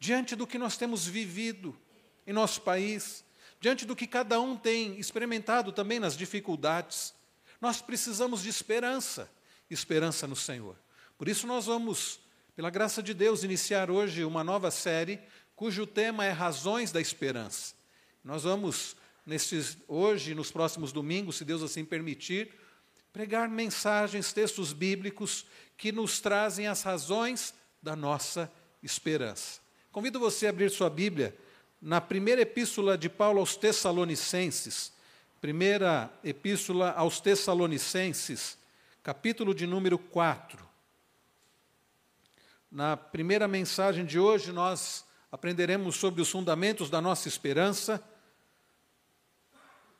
diante do que nós temos vivido em nosso país, diante do que cada um tem experimentado também nas dificuldades, nós precisamos de esperança, esperança no Senhor. Por isso, nós vamos, pela graça de Deus, iniciar hoje uma nova série cujo tema é Razões da Esperança. Nós vamos, nesses, hoje nos próximos domingos, se Deus assim permitir, pregar mensagens, textos bíblicos que nos trazem as razões da nossa esperança. Convido você a abrir sua Bíblia na primeira epístola de Paulo aos Tessalonicenses, primeira epístola aos Tessalonicenses, capítulo de número 4. Na primeira mensagem de hoje, nós aprenderemos sobre os fundamentos da nossa esperança.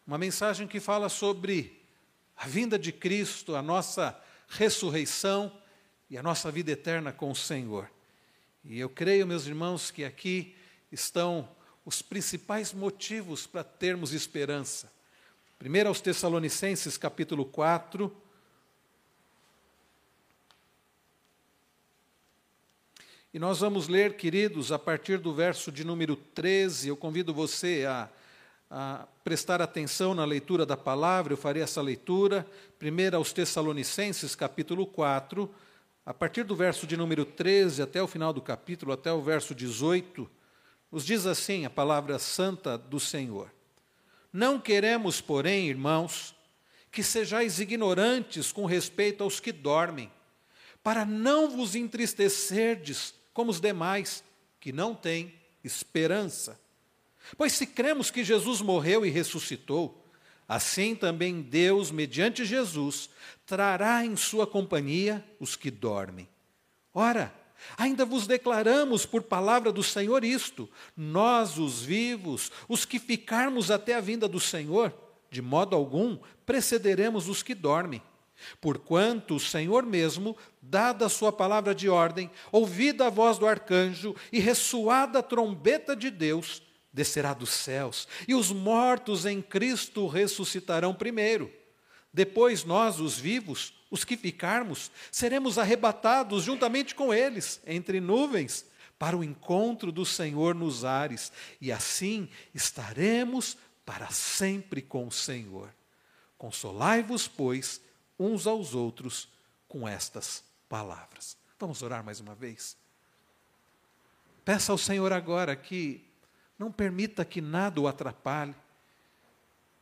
Uma mensagem que fala sobre a vinda de Cristo, a nossa ressurreição e a nossa vida eterna com o Senhor. E eu creio, meus irmãos, que aqui estão os principais motivos para termos esperança. Primeiro aos Tessalonicenses, capítulo 4. E nós vamos ler, queridos, a partir do verso de número 13. Eu convido você a, a prestar atenção na leitura da palavra, eu farei essa leitura. Primeiro aos Tessalonicenses, capítulo 4, a partir do verso de número 13 até o final do capítulo, até o verso 18 nos diz assim a palavra santa do Senhor: Não queremos, porém, irmãos, que sejais ignorantes com respeito aos que dormem, para não vos entristecerdes como os demais, que não têm esperança. Pois se cremos que Jesus morreu e ressuscitou, assim também Deus, mediante Jesus, trará em sua companhia os que dormem. Ora, Ainda vos declaramos por palavra do Senhor isto: nós, os vivos, os que ficarmos até a vinda do Senhor, de modo algum precederemos os que dormem. Porquanto o Senhor mesmo, dada a sua palavra de ordem, ouvida a voz do arcanjo e ressoada a trombeta de Deus, descerá dos céus, e os mortos em Cristo ressuscitarão primeiro. Depois nós, os vivos, os que ficarmos, seremos arrebatados juntamente com eles, entre nuvens, para o encontro do Senhor nos ares, e assim estaremos para sempre com o Senhor. Consolai-vos, pois, uns aos outros com estas palavras. Vamos orar mais uma vez? Peça ao Senhor agora que não permita que nada o atrapalhe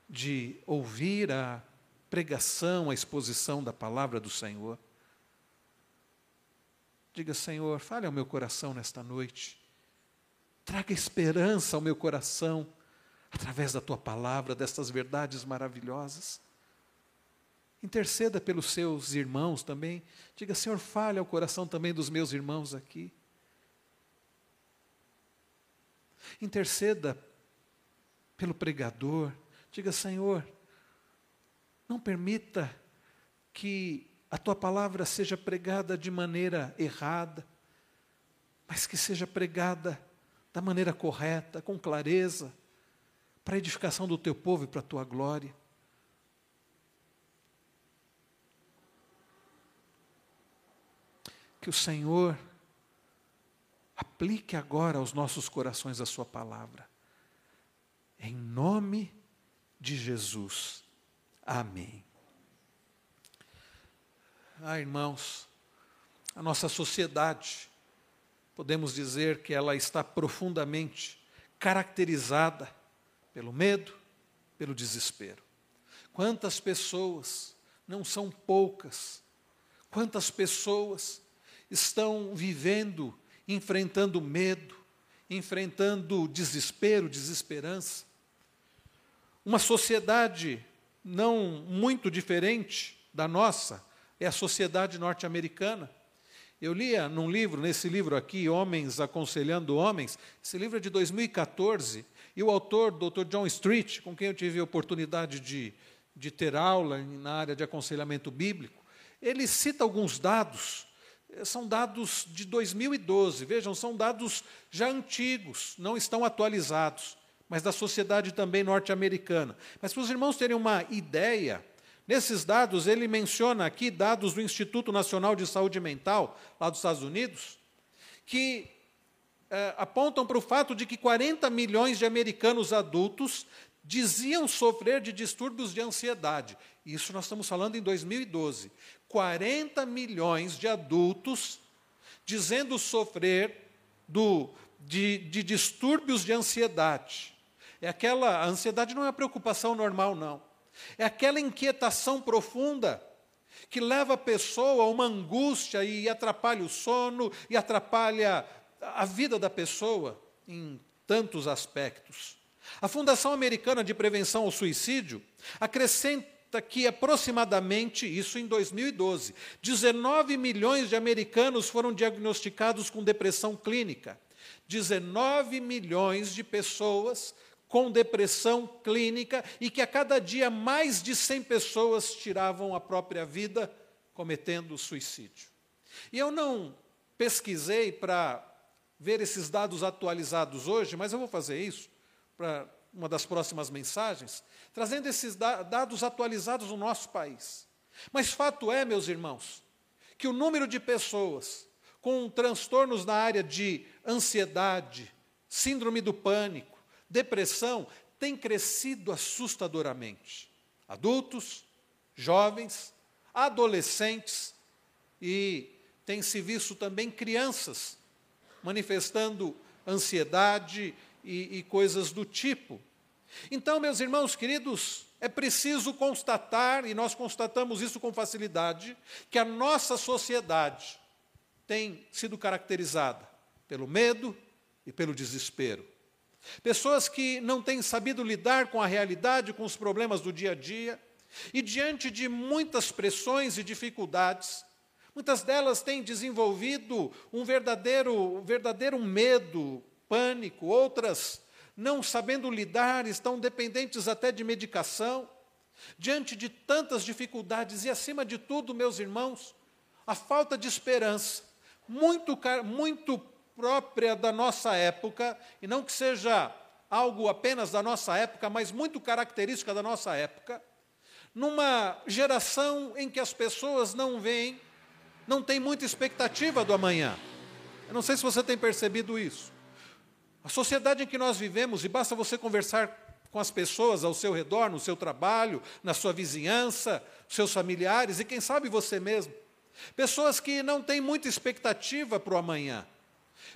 de ouvir a pregação, a exposição da palavra do Senhor. Diga, Senhor, fale ao meu coração nesta noite. Traga esperança ao meu coração através da tua palavra, destas verdades maravilhosas. Interceda pelos seus irmãos também. Diga, Senhor, fale ao coração também dos meus irmãos aqui. Interceda pelo pregador. Diga, Senhor, não permita que a tua palavra seja pregada de maneira errada, mas que seja pregada da maneira correta, com clareza, para a edificação do teu povo e para a tua glória. Que o Senhor aplique agora aos nossos corações a Sua palavra. Em nome de Jesus. Amém. Ah, irmãos, a nossa sociedade, podemos dizer que ela está profundamente caracterizada pelo medo, pelo desespero. Quantas pessoas, não são poucas, quantas pessoas estão vivendo, enfrentando medo, enfrentando desespero, desesperança. Uma sociedade não muito diferente da nossa, é a sociedade norte-americana. Eu lia num livro, nesse livro aqui, Homens Aconselhando Homens, esse livro é de 2014, e o autor, Dr. John Street, com quem eu tive a oportunidade de, de ter aula na área de aconselhamento bíblico, ele cita alguns dados, são dados de 2012, vejam, são dados já antigos, não estão atualizados mas da sociedade também norte-americana. Mas para os irmãos terem uma ideia, nesses dados, ele menciona aqui dados do Instituto Nacional de Saúde Mental, lá dos Estados Unidos, que é, apontam para o fato de que 40 milhões de americanos adultos diziam sofrer de distúrbios de ansiedade. Isso nós estamos falando em 2012. 40 milhões de adultos dizendo sofrer do, de, de distúrbios de ansiedade. É aquela, a ansiedade não é uma preocupação normal, não. É aquela inquietação profunda que leva a pessoa a uma angústia e atrapalha o sono e atrapalha a vida da pessoa em tantos aspectos. A Fundação Americana de Prevenção ao Suicídio acrescenta que aproximadamente, isso em 2012, 19 milhões de americanos foram diagnosticados com depressão clínica. 19 milhões de pessoas com depressão clínica e que a cada dia mais de 100 pessoas tiravam a própria vida cometendo suicídio. E eu não pesquisei para ver esses dados atualizados hoje, mas eu vou fazer isso para uma das próximas mensagens, trazendo esses dados atualizados no nosso país. Mas fato é, meus irmãos, que o número de pessoas com transtornos na área de ansiedade, síndrome do pânico, depressão tem crescido assustadoramente. Adultos, jovens, adolescentes e tem se visto também crianças manifestando ansiedade e, e coisas do tipo. Então, meus irmãos queridos, é preciso constatar, e nós constatamos isso com facilidade, que a nossa sociedade tem sido caracterizada pelo medo e pelo desespero. Pessoas que não têm sabido lidar com a realidade, com os problemas do dia a dia, e diante de muitas pressões e dificuldades, muitas delas têm desenvolvido um verdadeiro, um verdadeiro medo, pânico, outras não sabendo lidar, estão dependentes até de medicação. Diante de tantas dificuldades e, acima de tudo, meus irmãos, a falta de esperança, muito, muito própria da nossa época, e não que seja algo apenas da nossa época, mas muito característica da nossa época, numa geração em que as pessoas não veem, não têm muita expectativa do amanhã. Eu não sei se você tem percebido isso. A sociedade em que nós vivemos, e basta você conversar com as pessoas ao seu redor, no seu trabalho, na sua vizinhança, seus familiares e quem sabe você mesmo. Pessoas que não têm muita expectativa para o amanhã.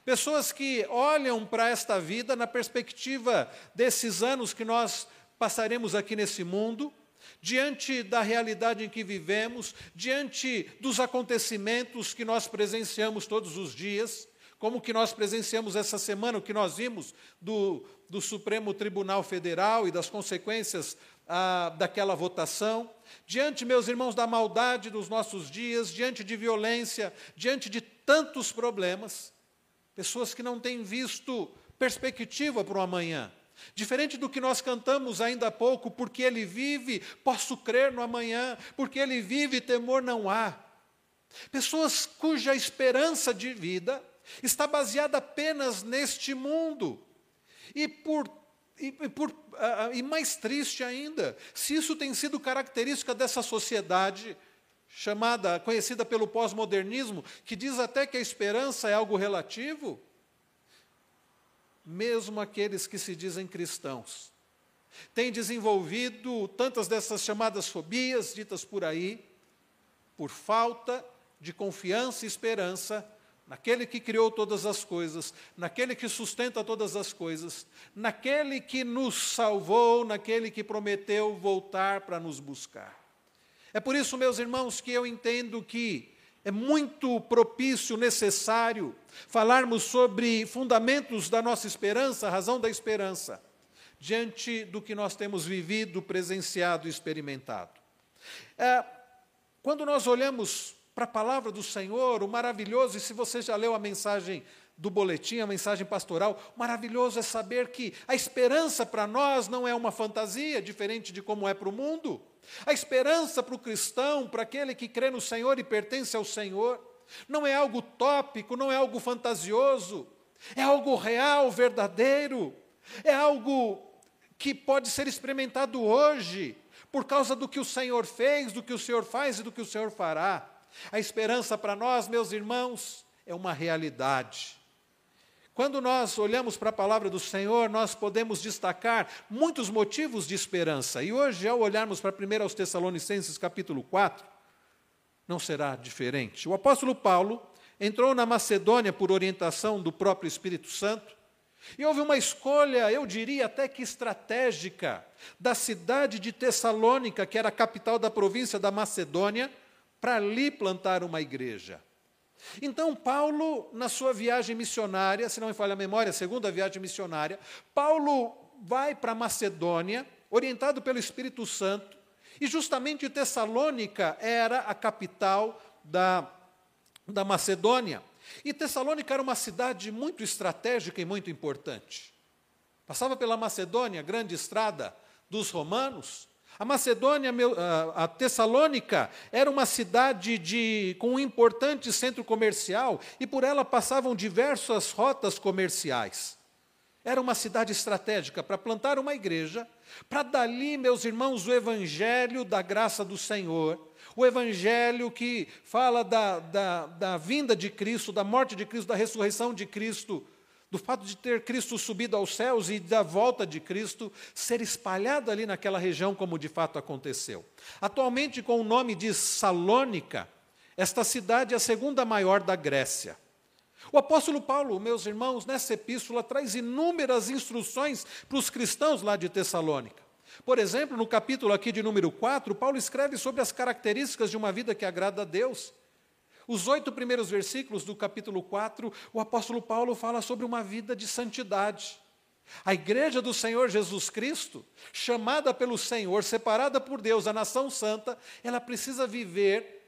Pessoas que olham para esta vida na perspectiva desses anos que nós passaremos aqui nesse mundo, diante da realidade em que vivemos, diante dos acontecimentos que nós presenciamos todos os dias, como que nós presenciamos essa semana, o que nós vimos do, do Supremo Tribunal Federal e das consequências ah, daquela votação, diante, meus irmãos, da maldade dos nossos dias, diante de violência, diante de tantos problemas, pessoas que não têm visto perspectiva para o amanhã. Diferente do que nós cantamos ainda há pouco, porque ele vive, posso crer no amanhã, porque ele vive, temor não há. Pessoas cuja esperança de vida está baseada apenas neste mundo. E por e, por, uh, e mais triste ainda, se isso tem sido característica dessa sociedade, chamada, conhecida pelo pós-modernismo, que diz até que a esperança é algo relativo, mesmo aqueles que se dizem cristãos, têm desenvolvido tantas dessas chamadas fobias ditas por aí, por falta de confiança e esperança naquele que criou todas as coisas, naquele que sustenta todas as coisas, naquele que nos salvou, naquele que prometeu voltar para nos buscar. É por isso, meus irmãos, que eu entendo que é muito propício, necessário, falarmos sobre fundamentos da nossa esperança, razão da esperança, diante do que nós temos vivido, presenciado e experimentado. É, quando nós olhamos para a palavra do Senhor, o maravilhoso, e se você já leu a mensagem do boletim, a mensagem pastoral, o maravilhoso é saber que a esperança para nós não é uma fantasia, diferente de como é para o mundo. A esperança para o cristão, para aquele que crê no Senhor e pertence ao Senhor, não é algo tópico, não é algo fantasioso, é algo real, verdadeiro, é algo que pode ser experimentado hoje, por causa do que o Senhor fez, do que o Senhor faz e do que o Senhor fará. A esperança para nós, meus irmãos, é uma realidade. Quando nós olhamos para a palavra do Senhor, nós podemos destacar muitos motivos de esperança. E hoje, ao olharmos para 1 aos Tessalonicenses, capítulo 4, não será diferente. O apóstolo Paulo entrou na Macedônia por orientação do próprio Espírito Santo, e houve uma escolha, eu diria até que estratégica, da cidade de Tessalônica, que era a capital da província da Macedônia, para ali plantar uma igreja. Então, Paulo, na sua viagem missionária, se não me falha a memória, segunda viagem missionária, Paulo vai para Macedônia, orientado pelo Espírito Santo, e justamente Tessalônica era a capital da, da Macedônia. E Tessalônica era uma cidade muito estratégica e muito importante. Passava pela Macedônia, grande estrada dos romanos, a Macedônia, a Tessalônica, era uma cidade de, com um importante centro comercial e por ela passavam diversas rotas comerciais. Era uma cidade estratégica para plantar uma igreja, para dali, meus irmãos, o evangelho da graça do Senhor, o evangelho que fala da, da, da vinda de Cristo, da morte de Cristo, da ressurreição de Cristo, do fato de ter Cristo subido aos céus e da volta de Cristo ser espalhado ali naquela região, como de fato aconteceu. Atualmente, com o nome de Salônica, esta cidade é a segunda maior da Grécia. O apóstolo Paulo, meus irmãos, nessa epístola traz inúmeras instruções para os cristãos lá de Tessalônica. Por exemplo, no capítulo aqui de número 4, Paulo escreve sobre as características de uma vida que agrada a Deus. Os oito primeiros versículos do capítulo 4, o apóstolo Paulo fala sobre uma vida de santidade. A igreja do Senhor Jesus Cristo, chamada pelo Senhor, separada por Deus, a nação santa, ela precisa viver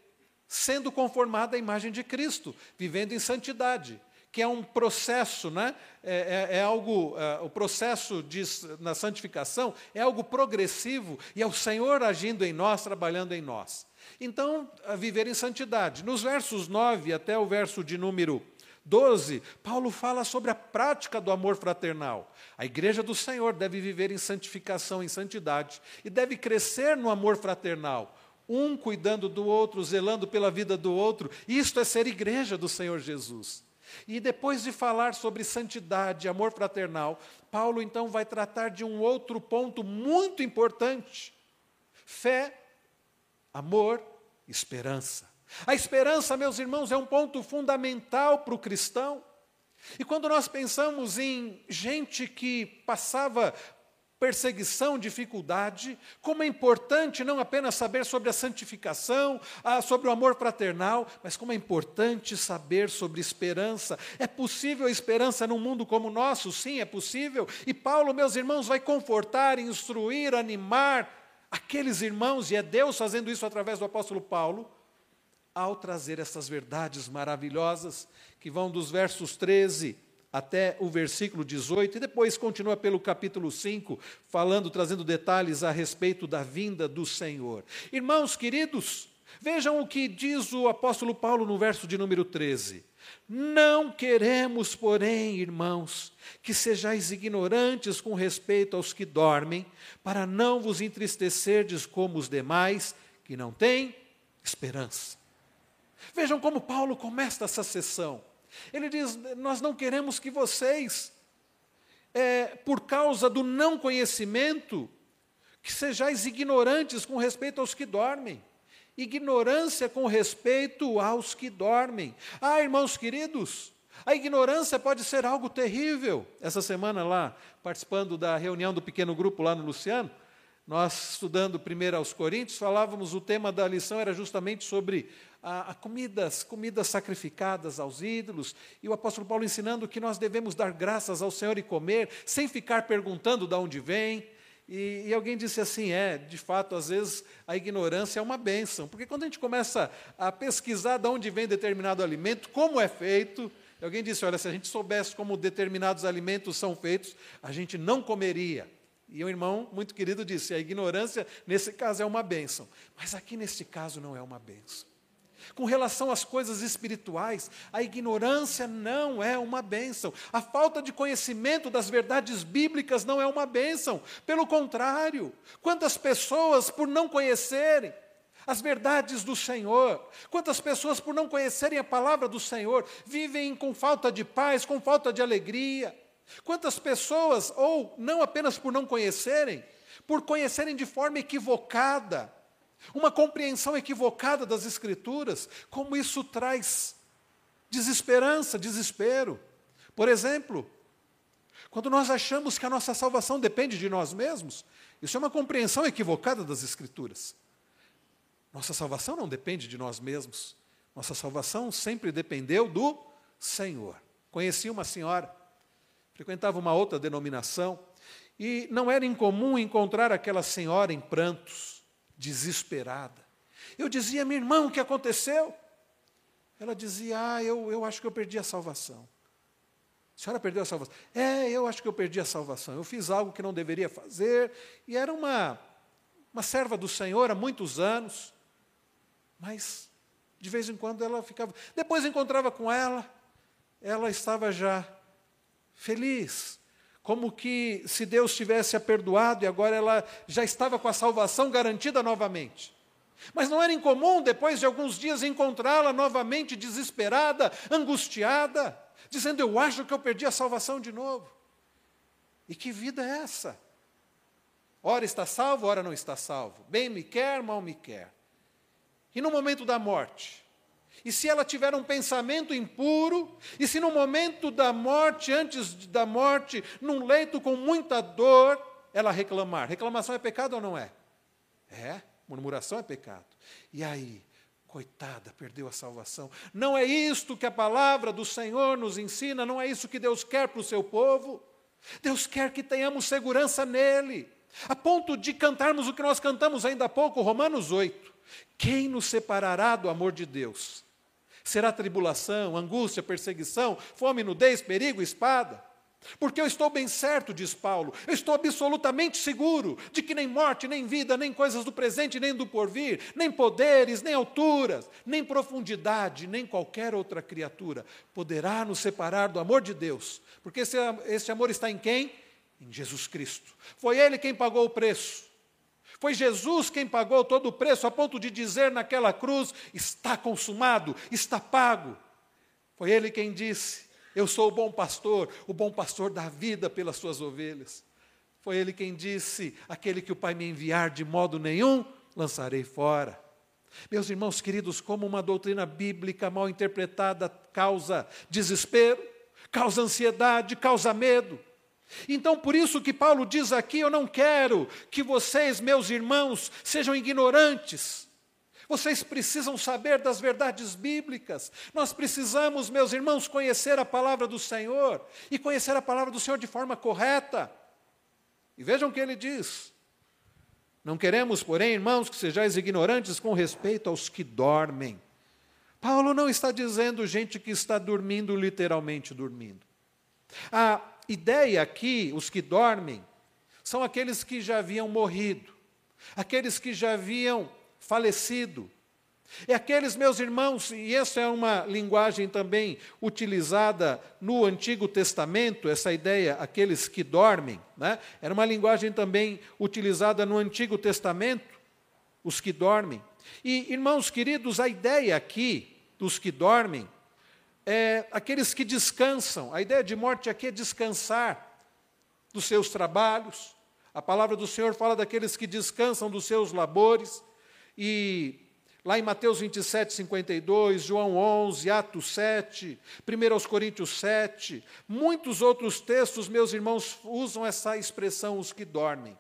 sendo conformada à imagem de Cristo, vivendo em santidade, que é um processo, né? é, é, é algo, é, o processo de, na santificação é algo progressivo e é o Senhor agindo em nós, trabalhando em nós. Então, viver em santidade. Nos versos 9 até o verso de número 12, Paulo fala sobre a prática do amor fraternal. A igreja do Senhor deve viver em santificação, em santidade, e deve crescer no amor fraternal, um cuidando do outro, zelando pela vida do outro. Isto é ser igreja do Senhor Jesus. E depois de falar sobre santidade, amor fraternal, Paulo então vai tratar de um outro ponto muito importante: fé amor, esperança. A esperança, meus irmãos, é um ponto fundamental para o cristão. E quando nós pensamos em gente que passava perseguição, dificuldade, como é importante não apenas saber sobre a santificação, sobre o amor fraternal, mas como é importante saber sobre esperança. É possível a esperança num mundo como o nosso? Sim, é possível. E Paulo, meus irmãos, vai confortar, instruir, animar, aqueles irmãos, e é Deus fazendo isso através do apóstolo Paulo, ao trazer essas verdades maravilhosas, que vão dos versos 13 até o versículo 18, e depois continua pelo capítulo 5, falando, trazendo detalhes a respeito da vinda do Senhor. Irmãos queridos, vejam o que diz o apóstolo Paulo no verso de número 13. Não queremos, porém, irmãos, que sejais ignorantes com respeito aos que dormem, para não vos entristecerdes como os demais, que não têm esperança. Vejam como Paulo começa essa sessão. Ele diz: Nós não queremos que vocês, é, por causa do não conhecimento, que sejais ignorantes com respeito aos que dormem. Ignorância com respeito aos que dormem. Ah, irmãos queridos, a ignorância pode ser algo terrível. Essa semana lá, participando da reunião do pequeno grupo lá no Luciano, nós estudando primeiro aos Coríntios, falávamos, o tema da lição era justamente sobre a, a comidas, comidas sacrificadas aos ídolos, e o apóstolo Paulo ensinando que nós devemos dar graças ao Senhor e comer, sem ficar perguntando de onde vem, e, e, alguém disse assim: é, de fato, às vezes a ignorância é uma bênção, porque quando a gente começa a pesquisar de onde vem determinado alimento, como é feito, alguém disse: olha, se a gente soubesse como determinados alimentos são feitos, a gente não comeria. E um irmão muito querido disse: a ignorância, nesse caso, é uma bênção, mas aqui nesse caso não é uma bênção. Com relação às coisas espirituais, a ignorância não é uma bênção. A falta de conhecimento das verdades bíblicas não é uma bênção. Pelo contrário, quantas pessoas, por não conhecerem as verdades do Senhor. Quantas pessoas, por não conhecerem a palavra do Senhor, vivem com falta de paz, com falta de alegria. Quantas pessoas, ou não apenas por não conhecerem, por conhecerem de forma equivocada, uma compreensão equivocada das Escrituras, como isso traz desesperança, desespero. Por exemplo, quando nós achamos que a nossa salvação depende de nós mesmos, isso é uma compreensão equivocada das Escrituras. Nossa salvação não depende de nós mesmos. Nossa salvação sempre dependeu do Senhor. Conheci uma senhora, frequentava uma outra denominação, e não era incomum encontrar aquela senhora em prantos, desesperada. Eu dizia, minha irmã, o que aconteceu? Ela dizia, ah, eu, eu acho que eu perdi a salvação. A senhora perdeu a salvação? É, eu acho que eu perdi a salvação. Eu fiz algo que não deveria fazer, e era uma, uma serva do Senhor há muitos anos, mas de vez em quando ela ficava. Depois encontrava com ela, ela estava já feliz, como que se Deus tivesse a perdoado e agora ela já estava com a salvação garantida novamente. Mas não era incomum, depois de alguns dias, encontrá-la novamente desesperada, angustiada, dizendo: Eu acho que eu perdi a salvação de novo. E que vida é essa? Ora está salvo, ora não está salvo. Bem me quer, mal me quer. E no momento da morte? E se ela tiver um pensamento impuro, e se no momento da morte, antes da morte, num leito com muita dor, ela reclamar. Reclamação é pecado ou não é? É, murmuração é pecado. E aí, coitada, perdeu a salvação. Não é isto que a palavra do Senhor nos ensina, não é isso que Deus quer para o seu povo. Deus quer que tenhamos segurança nele, a ponto de cantarmos o que nós cantamos ainda há pouco, Romanos 8. Quem nos separará do amor de Deus? Será tribulação, angústia, perseguição, fome, nudez, perigo, espada? Porque eu estou bem certo, diz Paulo, eu estou absolutamente seguro de que nem morte, nem vida, nem coisas do presente, nem do porvir, nem poderes, nem alturas, nem profundidade, nem qualquer outra criatura poderá nos separar do amor de Deus. Porque esse, esse amor está em quem? Em Jesus Cristo. Foi Ele quem pagou o preço. Foi Jesus quem pagou todo o preço, a ponto de dizer naquela cruz: está consumado, está pago. Foi Ele quem disse: Eu sou o bom pastor, o bom pastor dá vida pelas suas ovelhas. Foi Ele quem disse: Aquele que o Pai me enviar, de modo nenhum lançarei fora. Meus irmãos queridos, como uma doutrina bíblica mal interpretada causa desespero, causa ansiedade, causa medo. Então, por isso que Paulo diz aqui: Eu não quero que vocês, meus irmãos, sejam ignorantes. Vocês precisam saber das verdades bíblicas. Nós precisamos, meus irmãos, conhecer a palavra do Senhor e conhecer a palavra do Senhor de forma correta. E vejam o que ele diz: Não queremos, porém, irmãos, que sejais ignorantes com respeito aos que dormem. Paulo não está dizendo gente que está dormindo, literalmente dormindo. A ideia aqui, os que dormem, são aqueles que já haviam morrido, aqueles que já haviam falecido. É aqueles, meus irmãos, e essa é uma linguagem também utilizada no Antigo Testamento, essa ideia, aqueles que dormem, né? era uma linguagem também utilizada no Antigo Testamento, os que dormem. E, irmãos queridos, a ideia aqui dos que dormem é, aqueles que descansam. A ideia de morte aqui é descansar dos seus trabalhos. A palavra do Senhor fala daqueles que descansam dos seus labores. E lá em Mateus 27, 52, João 11, Atos 7, 1 Coríntios 7, muitos outros textos, meus irmãos, usam essa expressão, os que dormem.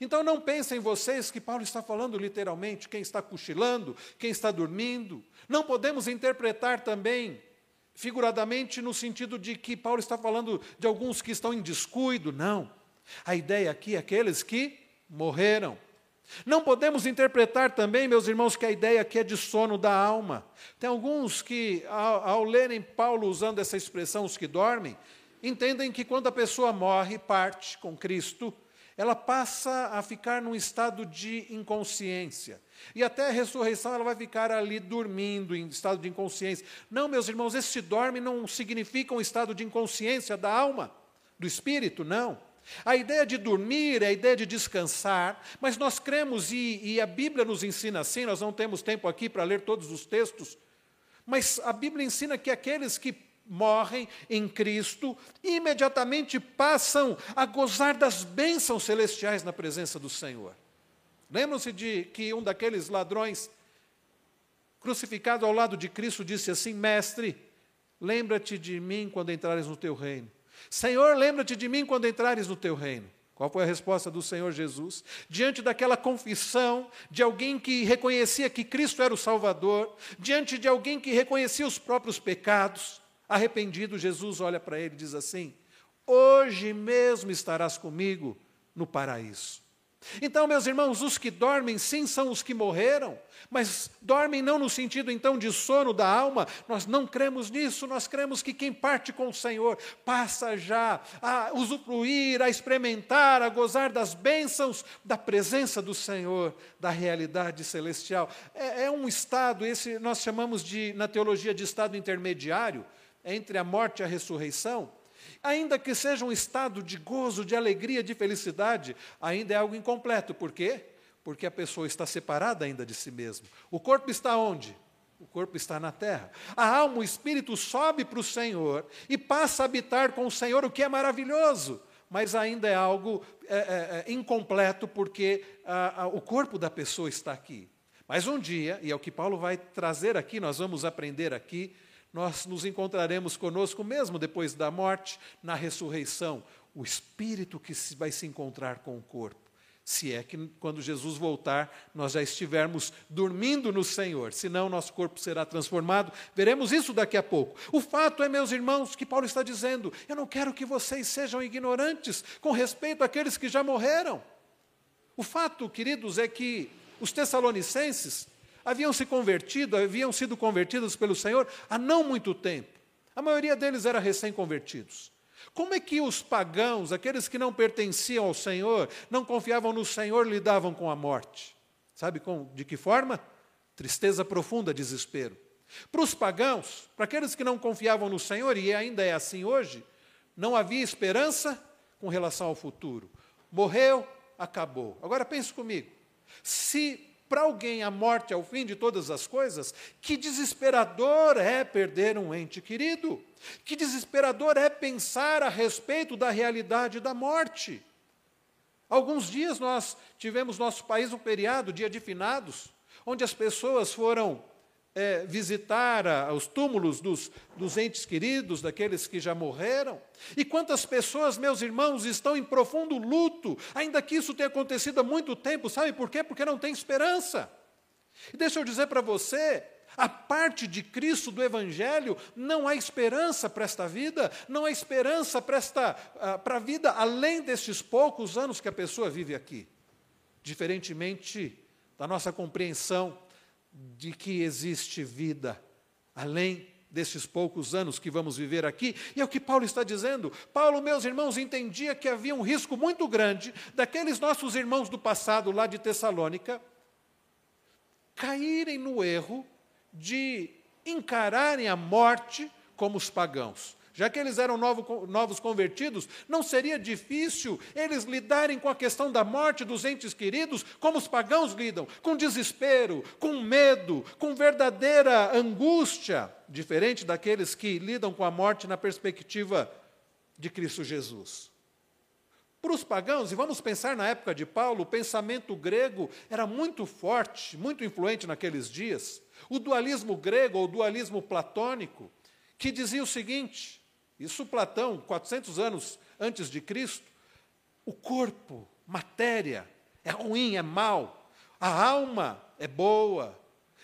Então não pensem vocês que Paulo está falando literalmente quem está cochilando, quem está dormindo. Não podemos interpretar também figuradamente no sentido de que Paulo está falando de alguns que estão em descuido, não. A ideia aqui é aqueles que morreram. Não podemos interpretar também, meus irmãos, que a ideia aqui é de sono da alma. Tem alguns que, ao, ao lerem Paulo usando essa expressão, os que dormem, entendem que quando a pessoa morre, parte com Cristo, ela passa a ficar num estado de inconsciência. E até a ressurreição ela vai ficar ali dormindo, em estado de inconsciência. Não, meus irmãos, esse dorme não significa um estado de inconsciência da alma, do espírito, não. A ideia de dormir é a ideia de descansar, mas nós cremos, e, e, a Bíblia nos ensina assim, nós não temos tempo aqui para ler todos os textos, mas a Bíblia ensina que aqueles que morrem em Cristo imediatamente passam a gozar das bênçãos celestiais na presença do Senhor. Lembram-se de que um daqueles ladrões crucificado ao lado de Cristo disse assim: Mestre, lembra-te de mim quando entrares no teu reino. Senhor, lembra-te de mim quando entrares no teu reino. Qual foi a resposta do Senhor Jesus? Diante daquela confissão de alguém que reconhecia que Cristo era o Salvador, diante de alguém que reconhecia os próprios pecados, arrependido, Jesus olha para ele e diz assim: Hoje mesmo estarás comigo no paraíso. Então, meus irmãos, os que dormem sim são os que morreram, mas dormem não no sentido então de sono da alma, nós não cremos nisso, nós cremos que quem parte com o Senhor passa já a usufruir, a experimentar, a gozar das bênçãos da presença do Senhor, da realidade celestial. É, é um estado, esse nós chamamos de, na teologia, de estado intermediário entre a morte e a ressurreição ainda que seja um estado de gozo, de alegria, de felicidade, ainda é algo incompleto. Por quê? Porque a pessoa está separada ainda de si mesma. O corpo está onde? O corpo está na terra. A alma, o espírito sobe para o Senhor e passa a habitar com o Senhor, o que é maravilhoso mas ainda é algo é, é, é incompleto porque a, a, o corpo da pessoa está aqui. Mas um dia, e é o que Paulo vai trazer aqui, nós vamos aprender aqui, nós nos encontraremos conosco mesmo depois da morte, na ressurreição, o espírito que vai se encontrar com o corpo. Se é que quando Jesus voltar, nós já estivermos dormindo no Senhor, senão nosso corpo será transformado. Veremos isso daqui a pouco. O fato é, meus irmãos, que Paulo está dizendo: eu não quero que vocês sejam ignorantes com respeito àqueles que já morreram. O fato, queridos, é que os tessalonicenses haviam se convertido, haviam sido convertidos pelo Senhor há não muito tempo. A maioria deles era recém-convertidos. Como é que os pagãos, aqueles que não pertenciam ao Senhor, não confiavam no Senhor, lidavam com a morte? Sabe com, de que forma? Tristeza profunda, desespero. Para os pagãos, para aqueles que não confiavam no Senhor, e ainda é assim hoje, não havia esperança com relação ao futuro. Morreu, acabou. Agora pense comigo. Se para alguém a morte é o fim de todas as coisas, que desesperador é perder um ente querido, que desesperador é pensar a respeito da realidade da morte. Alguns dias nós tivemos no nosso país um feriado, dia de finados, onde as pessoas foram é, visitar os túmulos dos, dos entes queridos, daqueles que já morreram. E quantas pessoas, meus irmãos, estão em profundo luto, ainda que isso tenha acontecido há muito tempo, sabe por quê? Porque não tem esperança. E deixa eu dizer para você, a parte de Cristo do Evangelho, não há esperança para esta vida, não há esperança para, esta, uh, para a vida além destes poucos anos que a pessoa vive aqui. Diferentemente da nossa compreensão de que existe vida além desses poucos anos que vamos viver aqui, e é o que Paulo está dizendo. Paulo, meus irmãos, entendia que havia um risco muito grande daqueles nossos irmãos do passado lá de Tessalônica caírem no erro de encararem a morte como os pagãos. Já que eles eram novo, novos convertidos, não seria difícil eles lidarem com a questão da morte dos entes queridos como os pagãos lidam, com desespero, com medo, com verdadeira angústia, diferente daqueles que lidam com a morte na perspectiva de Cristo Jesus. Para os pagãos, e vamos pensar na época de Paulo, o pensamento grego era muito forte, muito influente naqueles dias. O dualismo grego, ou dualismo platônico, que dizia o seguinte: isso Platão, 400 anos antes de Cristo, o corpo, matéria, é ruim, é mal. A alma é boa.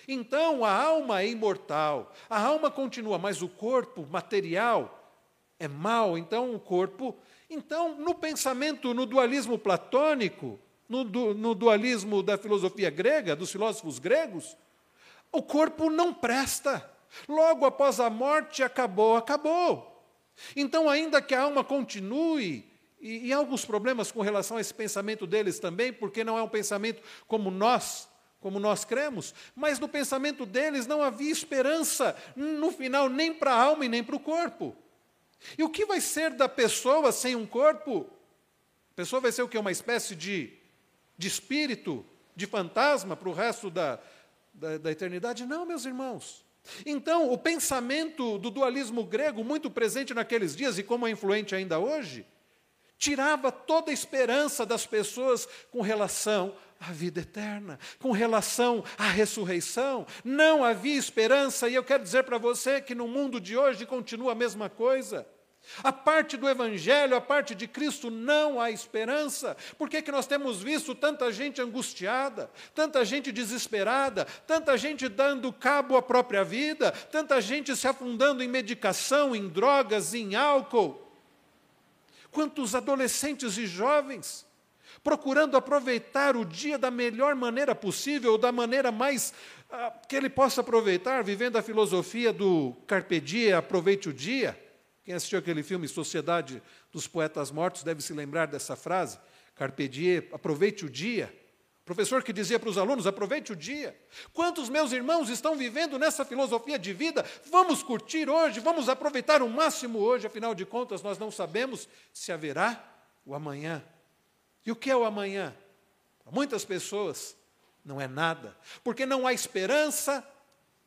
Então a alma é imortal. A alma continua, mas o corpo material é mal. Então o corpo. Então, no pensamento, no dualismo platônico, no, no dualismo da filosofia grega, dos filósofos gregos, o corpo não presta. Logo após a morte, acabou, acabou. Então, ainda que a alma continue, e, e há alguns problemas com relação a esse pensamento deles também, porque não é um pensamento como nós, como nós cremos, mas no pensamento deles não havia esperança, no final, nem para a alma e nem para o corpo. E o que vai ser da pessoa sem um corpo? A pessoa vai ser o que? Uma espécie de, de espírito, de fantasma para o resto da, da, da eternidade? Não, meus irmãos. Então, o pensamento do dualismo grego, muito presente naqueles dias e como é influente ainda hoje, tirava toda a esperança das pessoas com relação à vida eterna, com relação à ressurreição. Não havia esperança, e eu quero dizer para você que no mundo de hoje continua a mesma coisa. A parte do Evangelho, a parte de Cristo, não há esperança. Por que, que nós temos visto tanta gente angustiada, tanta gente desesperada, tanta gente dando cabo à própria vida, tanta gente se afundando em medicação, em drogas, em álcool? Quantos adolescentes e jovens procurando aproveitar o dia da melhor maneira possível, da maneira mais ah, que ele possa aproveitar, vivendo a filosofia do carpe diem, aproveite o dia? Quem assistiu aquele filme Sociedade dos Poetas Mortos deve se lembrar dessa frase. Carpe diem, aproveite o dia. Professor que dizia para os alunos: aproveite o dia. Quantos meus irmãos estão vivendo nessa filosofia de vida? Vamos curtir hoje, vamos aproveitar o máximo hoje, afinal de contas, nós não sabemos se haverá o amanhã. E o que é o amanhã? Para muitas pessoas, não é nada, porque não há esperança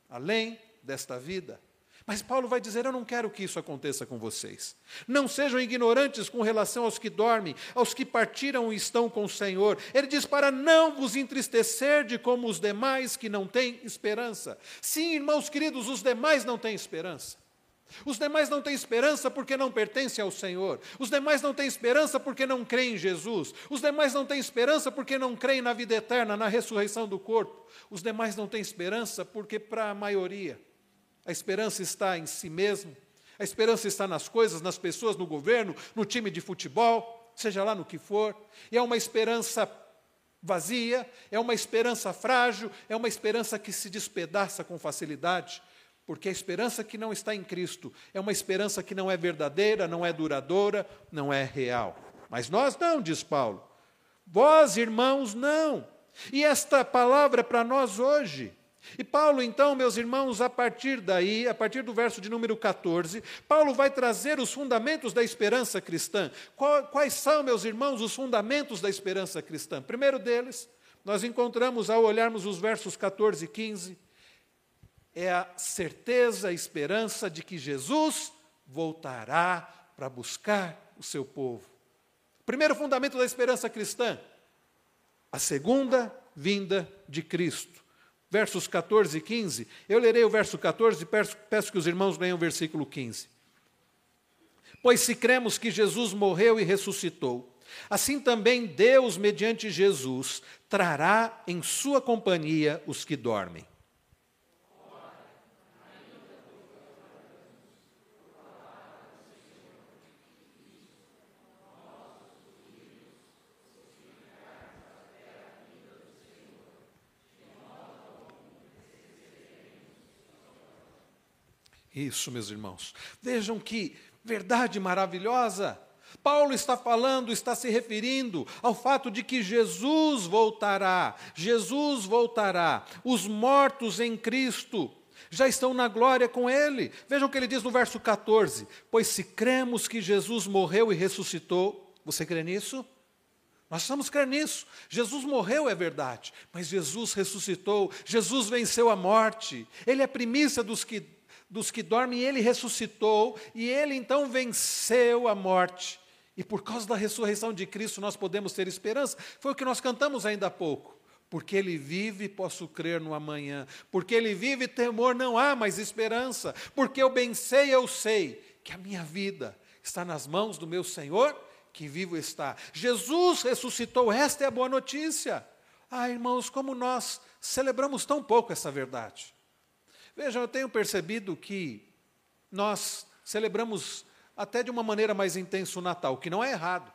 além desta vida. Mas Paulo vai dizer: Eu não quero que isso aconteça com vocês. Não sejam ignorantes com relação aos que dormem, aos que partiram e estão com o Senhor. Ele diz: Para não vos entristecer de como os demais que não têm esperança. Sim, irmãos queridos, os demais não têm esperança. Os demais não têm esperança porque não pertencem ao Senhor. Os demais não têm esperança porque não creem em Jesus. Os demais não têm esperança porque não creem na vida eterna, na ressurreição do corpo. Os demais não têm esperança porque, para a maioria, a esperança está em si mesmo, a esperança está nas coisas, nas pessoas, no governo, no time de futebol, seja lá no que for. E é uma esperança vazia, é uma esperança frágil, é uma esperança que se despedaça com facilidade, porque a esperança que não está em Cristo é uma esperança que não é verdadeira, não é duradoura, não é real. Mas nós não, diz Paulo. Vós, irmãos, não. E esta palavra é para nós hoje. E Paulo, então, meus irmãos, a partir daí, a partir do verso de número 14, Paulo vai trazer os fundamentos da esperança cristã. Quais são, meus irmãos, os fundamentos da esperança cristã? Primeiro deles, nós encontramos ao olharmos os versos 14 e 15, é a certeza, a esperança de que Jesus voltará para buscar o seu povo. Primeiro fundamento da esperança cristã, a segunda vinda de Cristo versos 14 e 15. Eu lerei o verso 14 e peço, peço que os irmãos leiam o versículo 15. Pois se cremos que Jesus morreu e ressuscitou, assim também Deus, mediante Jesus, trará em sua companhia os que dormem. Isso, meus irmãos. Vejam que verdade maravilhosa. Paulo está falando, está se referindo ao fato de que Jesus voltará. Jesus voltará. Os mortos em Cristo já estão na glória com Ele. Vejam o que ele diz no verso 14: Pois se cremos que Jesus morreu e ressuscitou, você crê nisso? Nós precisamos crer nisso. Jesus morreu, é verdade, mas Jesus ressuscitou, Jesus venceu a morte, Ele é a primícia dos que dos que dormem, ele ressuscitou e ele então venceu a morte. E por causa da ressurreição de Cristo nós podemos ter esperança. Foi o que nós cantamos ainda há pouco. Porque ele vive, posso crer no amanhã. Porque ele vive, temor não há mais esperança. Porque eu bem sei, eu sei que a minha vida está nas mãos do meu Senhor, que vivo está. Jesus ressuscitou, esta é a boa notícia. Ah, irmãos, como nós celebramos tão pouco essa verdade. Vejam, eu tenho percebido que nós celebramos até de uma maneira mais intensa o Natal, que não é errado.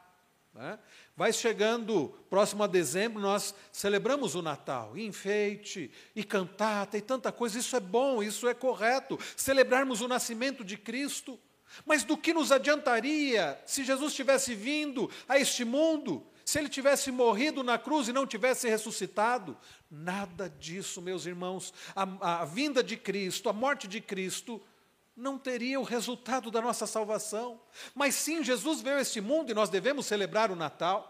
Né? Vai chegando próximo a dezembro, nós celebramos o Natal, e enfeite, e cantata, e tanta coisa. Isso é bom, isso é correto. Celebrarmos o nascimento de Cristo. Mas do que nos adiantaria se Jesus tivesse vindo a este mundo se ele tivesse morrido na cruz e não tivesse ressuscitado, nada disso, meus irmãos. A, a, vinda de Cristo, a morte de Cristo, não teria o resultado da nossa salvação. Mas sim, Jesus veio a este mundo e nós devemos celebrar o Natal.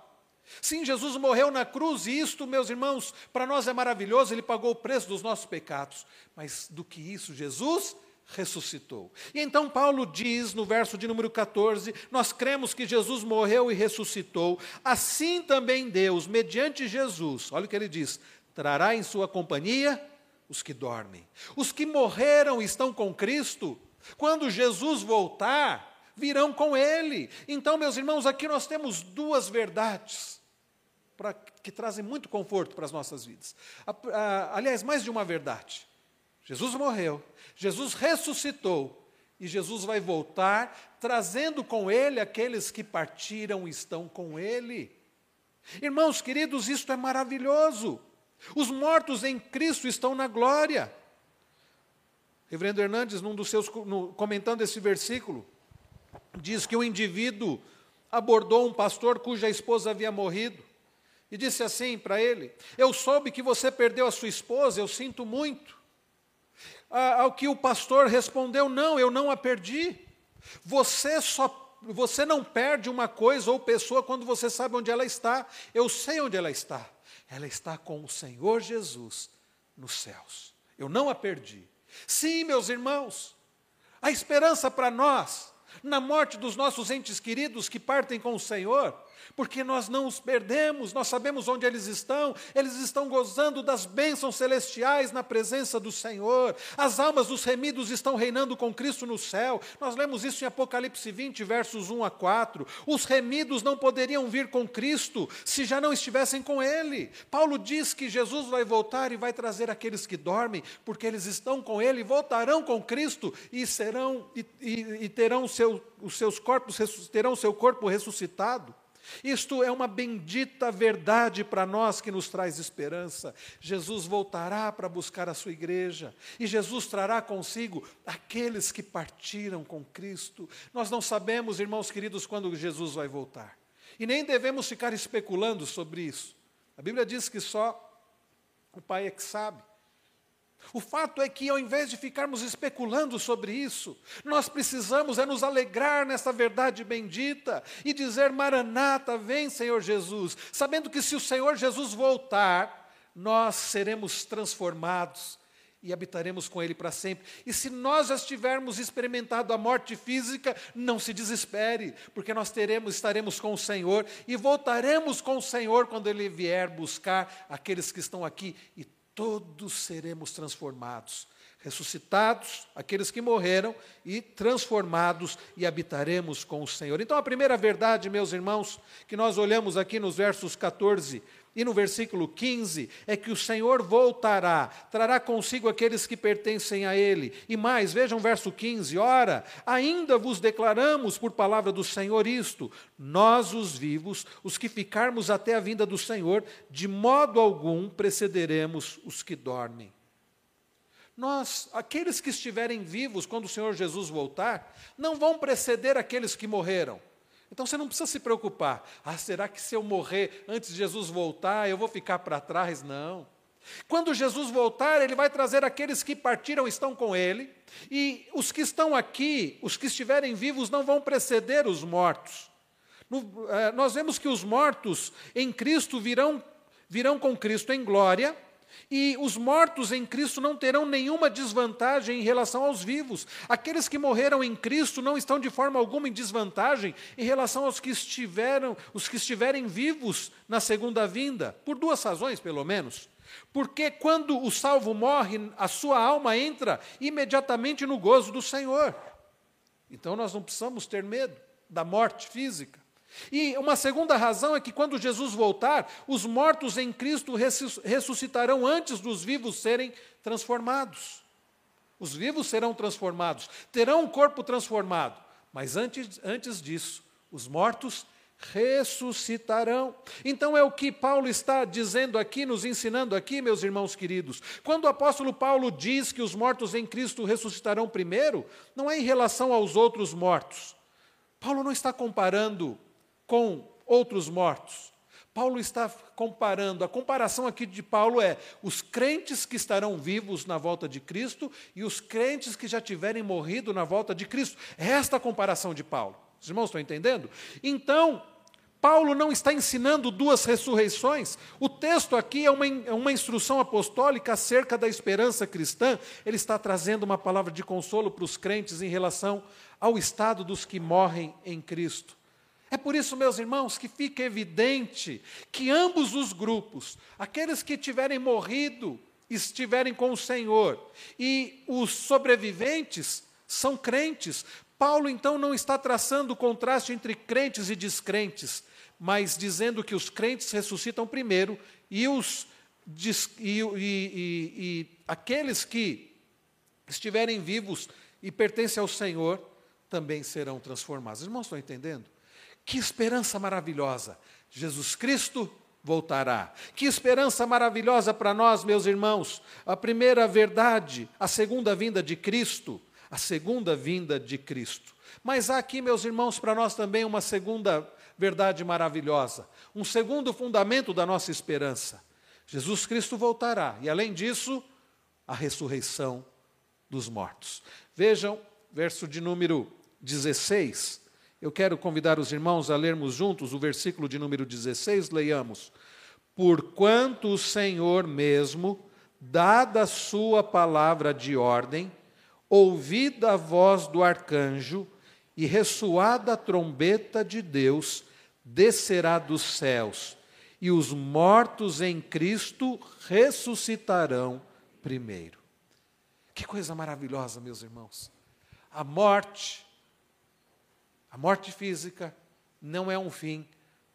Sim, Jesus morreu na cruz e isto, meus irmãos, para nós é maravilhoso, ele pagou o preço dos nossos pecados. Mas do que isso, Jesus ressuscitou. E então Paulo diz no verso de número 14: Nós cremos que Jesus morreu e ressuscitou, assim também Deus, mediante Jesus, olha o que ele diz: trará em sua companhia os que dormem. Os que morreram estão com Cristo, quando Jesus voltar, virão com Ele. Então, meus irmãos, aqui nós temos duas verdades pra, que trazem muito conforto para as nossas vidas. aliás, mais de uma verdade. Jesus morreu, Jesus ressuscitou e Jesus vai voltar, trazendo com ele aqueles que partiram e estão com ele. Irmãos queridos, isto é maravilhoso. Os mortos em Cristo estão na glória. Reverendo Hernandes, num dos seus, no, comentando esse versículo, diz que um indivíduo abordou um pastor cuja esposa havia morrido e disse assim para ele: Eu soube que você perdeu a sua esposa, eu sinto muito. Ao que o pastor respondeu: Não, eu não a perdi. Você só você não perde uma coisa ou pessoa quando você sabe onde ela está. Eu sei onde ela está. Ela está com o Senhor Jesus nos céus. Eu não a perdi. Sim, meus irmãos, a esperança para nós, na morte dos nossos entes queridos que partem com o Senhor, porque nós não os perdemos, nós sabemos onde eles estão, eles estão gozando das bênçãos celestiais na presença do Senhor, as almas dos remidos estão reinando com Cristo no céu. Nós lemos isso em Apocalipse 20, versos 1 a 4. Os remidos não poderiam vir com Cristo se já não estivessem com Ele. Paulo diz que Jesus vai voltar e vai trazer aqueles que dormem, porque eles estão com Ele, voltarão com Cristo e serão e, e, e terão seu, os seus corpos terão seu corpo ressuscitado. Isto é uma bendita verdade para nós que nos traz esperança. Jesus voltará para buscar a sua igreja e Jesus trará consigo aqueles que partiram com Cristo. Nós não sabemos, irmãos queridos, quando Jesus vai voltar. E nem devemos ficar especulando sobre isso. A Bíblia diz que só o Pai é que sabe. O fato é que, ao invés de ficarmos especulando sobre isso, nós precisamos é nos alegrar nessa verdade bendita e dizer: Maranata, vem, Senhor Jesus, sabendo que se o Senhor Jesus voltar, nós seremos transformados e habitaremos com Ele para sempre. E se nós já tivermos experimentado a morte física, não se desespere, porque nós teremos, estaremos com o Senhor e voltaremos com o Senhor quando Ele vier buscar aqueles que estão aqui e todos seremos transformados, ressuscitados, aqueles que morreram, e transformados e habitaremos com o Senhor. Então, a primeira verdade, meus irmãos, que nós olhamos aqui nos versos 14 e no versículo 15 é que o Senhor voltará, trará consigo aqueles que pertencem a Ele. E mais, vejam o verso 15: Ora, ainda vos declaramos por palavra do Senhor isto: nós, os vivos, os que ficarmos até a vinda do Senhor, de modo algum precederemos os que dormem. Nós, aqueles que estiverem vivos quando o Senhor Jesus voltar, não vão preceder aqueles que morreram. Então você não precisa se preocupar. Ah, será que se eu morrer antes de Jesus voltar, eu vou ficar para trás? Não. Quando Jesus voltar, ele vai trazer aqueles que partiram estão com ele, e os que estão aqui, os que estiverem vivos, não vão preceder os mortos. No, eh, nós vemos que os mortos em Cristo virão, virão com Cristo em glória, e os mortos em Cristo não terão nenhuma desvantagem em relação aos vivos. Aqueles que morreram em Cristo não estão de forma alguma em desvantagem em relação aos que estiveram, os que estiverem vivos na segunda vinda, por duas razões, pelo menos. Porque quando o salvo morre, a sua alma entra imediatamente no gozo do Senhor. Então nós não precisamos ter medo da morte física. E uma segunda razão é que quando Jesus voltar, os mortos em Cristo ressuscitarão antes dos vivos serem transformados. Os vivos serão transformados, terão um corpo transformado, mas antes, antes disso, os mortos ressuscitarão. Então é o que Paulo está dizendo aqui, nos ensinando aqui, meus irmãos queridos. Quando o apóstolo Paulo diz que os mortos em Cristo ressuscitarão primeiro, não é em relação aos outros mortos. Paulo não está comparando com outros mortos. Paulo está comparando, a comparação aqui de Paulo é os crentes que estarão vivos na volta de Cristo e os crentes que já tiverem morrido na volta de Cristo. É esta a comparação de Paulo. Os irmãos estão entendendo? Então, Paulo não está ensinando duas ressurreições. O texto aqui é uma, é uma instrução apostólica acerca da esperança cristã. Ele está trazendo uma palavra de consolo para os crentes em relação ao estado dos que morrem em Cristo. É por isso, meus irmãos, que fica evidente que ambos os grupos, aqueles que tiverem morrido, estiverem com o Senhor, e os sobreviventes são crentes. Paulo então não está traçando o contraste entre crentes e descrentes, mas dizendo que os crentes ressuscitam primeiro e os e, e, e, e aqueles que estiverem vivos e pertencem ao Senhor também serão transformados. Os irmãos estão entendendo? Que esperança maravilhosa! Jesus Cristo voltará. Que esperança maravilhosa para nós, meus irmãos. A primeira verdade, a segunda vinda de Cristo, a segunda vinda de Cristo. Mas há aqui, meus irmãos, para nós também uma segunda verdade maravilhosa, um segundo fundamento da nossa esperança. Jesus Cristo voltará, e além disso, a ressurreição dos mortos. Vejam, verso de número 16. Eu quero convidar os irmãos a lermos juntos o versículo de número 16, leiamos. Porquanto o Senhor mesmo, dada a sua palavra de ordem, ouvida a voz do arcanjo e ressoada a trombeta de Deus, descerá dos céus, e os mortos em Cristo ressuscitarão primeiro. Que coisa maravilhosa, meus irmãos. A morte a morte física não é um fim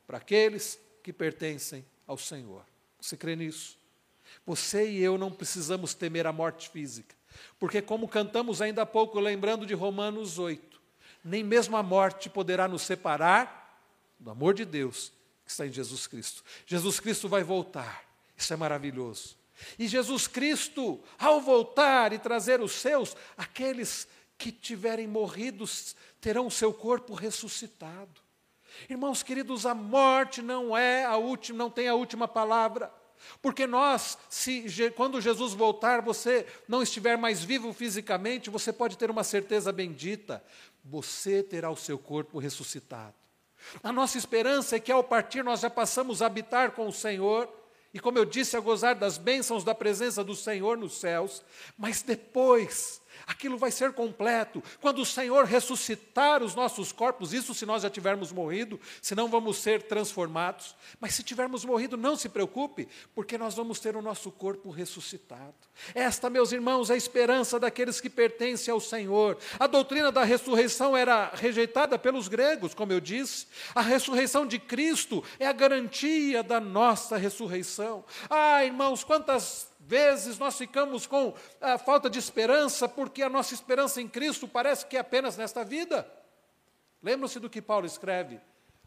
para aqueles que pertencem ao Senhor. Você crê nisso? Você e eu não precisamos temer a morte física, porque, como cantamos ainda há pouco, lembrando de Romanos 8, nem mesmo a morte poderá nos separar do amor de Deus que está em Jesus Cristo. Jesus Cristo vai voltar, isso é maravilhoso. E Jesus Cristo, ao voltar e trazer os seus, aqueles que tiverem morrido terão seu corpo ressuscitado. Irmãos queridos, a morte não é a última, não tem a última palavra. Porque nós, se, quando Jesus voltar, você não estiver mais vivo fisicamente, você pode ter uma certeza bendita: você terá o seu corpo ressuscitado. A nossa esperança é que ao partir nós já passamos a habitar com o Senhor, e como eu disse, a gozar das bênçãos da presença do Senhor nos céus, mas depois aquilo vai ser completo. Quando o Senhor ressuscitar os nossos corpos, isso se nós já tivermos morrido, senão vamos ser transformados. Mas se tivermos morrido, não se preocupe, porque nós vamos ter o nosso corpo ressuscitado. Esta, meus irmãos, é a esperança daqueles que pertencem ao Senhor. A doutrina da ressurreição era rejeitada pelos gregos, como eu disse. A ressurreição de Cristo é a garantia da nossa ressurreição. Ah, irmãos, quantas vezes nós ficamos com a falta de esperança, porque a nossa esperança em Cristo parece que é apenas nesta vida. Lembram-se do que Paulo escreve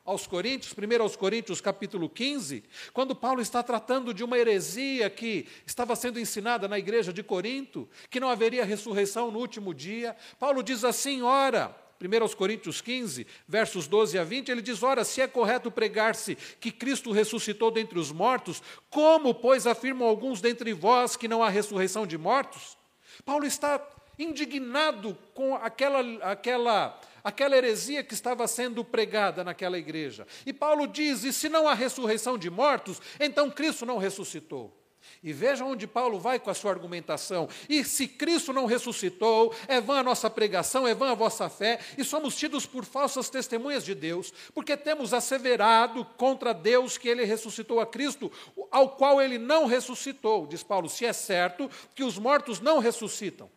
aos Coríntios, primeiro aos Coríntios, capítulo 15, quando Paulo está tratando de uma heresia que estava sendo ensinada na igreja de Corinto, que não haveria ressurreição no último dia. Paulo diz assim: ora, 1 aos Coríntios 15, versos 12 a 20, ele diz: Ora, se é correto pregar-se que Cristo ressuscitou dentre os mortos, como, pois, afirmam alguns dentre vós que não há ressurreição de mortos? Paulo está indignado com aquela, aquela, aquela heresia que estava sendo pregada naquela igreja. E Paulo diz: E se não há ressurreição de mortos, então Cristo não ressuscitou. E veja onde Paulo vai com a sua argumentação. E se Cristo não ressuscitou, é vã a nossa pregação, é vã a vossa fé, e somos tidos por falsas testemunhas de Deus, porque temos asseverado contra Deus que ele ressuscitou a Cristo, ao qual ele não ressuscitou. Diz Paulo, se é certo que os mortos não ressuscitam.